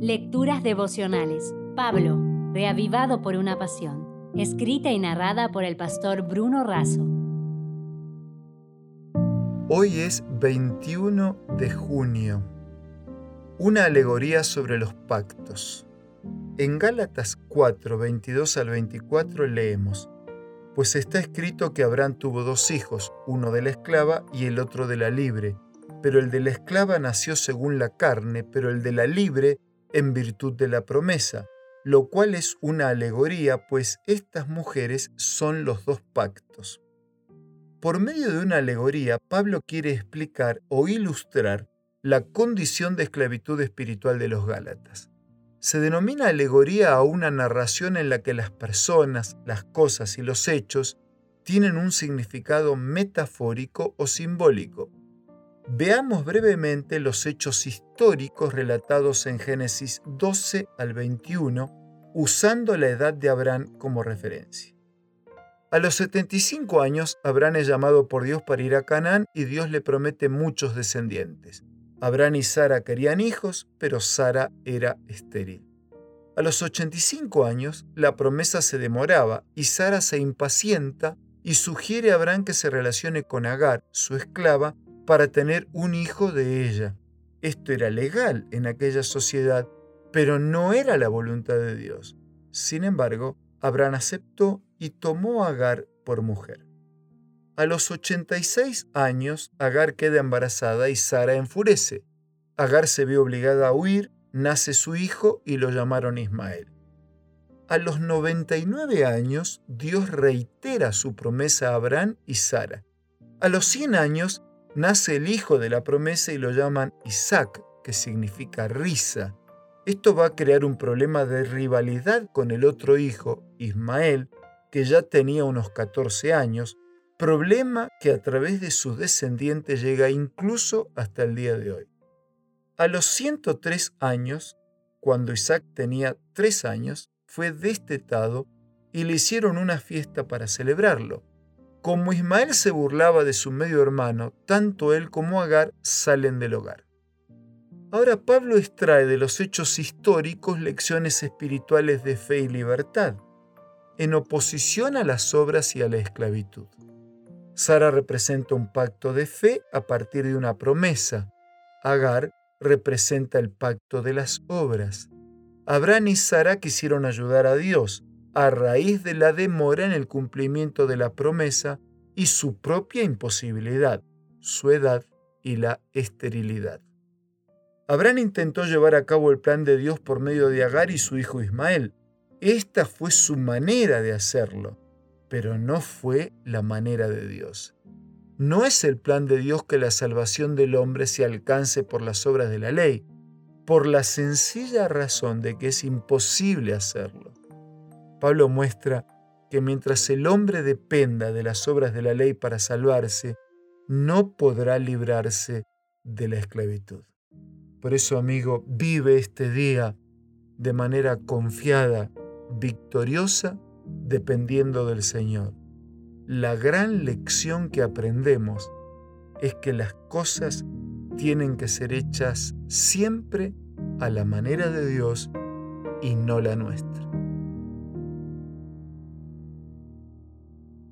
Lecturas devocionales. Pablo, reavivado por una pasión. Escrita y narrada por el pastor Bruno Razo. Hoy es 21 de junio. Una alegoría sobre los pactos. En Gálatas 4, 22 al 24 leemos, Pues está escrito que Abraham tuvo dos hijos, uno de la esclava y el otro de la libre, pero el de la esclava nació según la carne, pero el de la libre en virtud de la promesa, lo cual es una alegoría, pues estas mujeres son los dos pactos. Por medio de una alegoría, Pablo quiere explicar o ilustrar la condición de esclavitud espiritual de los Gálatas. Se denomina alegoría a una narración en la que las personas, las cosas y los hechos tienen un significado metafórico o simbólico. Veamos brevemente los hechos históricos relatados en Génesis 12 al 21, usando la edad de Abraham como referencia. A los 75 años, Abraham es llamado por Dios para ir a Canaán y Dios le promete muchos descendientes. Abraham y Sara querían hijos, pero Sara era estéril. A los 85 años, la promesa se demoraba y Sara se impacienta y sugiere a Abraham que se relacione con Agar, su esclava, para tener un hijo de ella. Esto era legal en aquella sociedad, pero no era la voluntad de Dios. Sin embargo, Abraham aceptó y tomó a Agar por mujer. A los 86 años, Agar queda embarazada y Sara enfurece. Agar se ve obligada a huir, nace su hijo y lo llamaron Ismael. A los 99 años, Dios reitera su promesa a Abraham y Sara. A los 100 años, nace el hijo de la promesa y lo llaman Isaac, que significa risa. Esto va a crear un problema de rivalidad con el otro hijo, Ismael, que ya tenía unos 14 años, problema que a través de sus descendientes llega incluso hasta el día de hoy. A los 103 años, cuando Isaac tenía 3 años, fue destetado y le hicieron una fiesta para celebrarlo. Como Ismael se burlaba de su medio hermano, tanto él como Agar salen del hogar. Ahora Pablo extrae de los hechos históricos lecciones espirituales de fe y libertad, en oposición a las obras y a la esclavitud. Sara representa un pacto de fe a partir de una promesa. Agar representa el pacto de las obras. Abraham y Sara quisieron ayudar a Dios, a raíz de la demora en el cumplimiento de la promesa y su propia imposibilidad, su edad y la esterilidad. Abraham intentó llevar a cabo el plan de Dios por medio de Agar y su hijo Ismael. Esta fue su manera de hacerlo, pero no fue la manera de Dios. No es el plan de Dios que la salvación del hombre se alcance por las obras de la ley, por la sencilla razón de que es imposible hacerlo. Pablo muestra que mientras el hombre dependa de las obras de la ley para salvarse, no podrá librarse de la esclavitud. Por eso, amigo, vive este día de manera confiada, victoriosa, dependiendo del Señor. La gran lección que aprendemos es que las cosas tienen que ser hechas siempre a la manera de Dios y no la nuestra.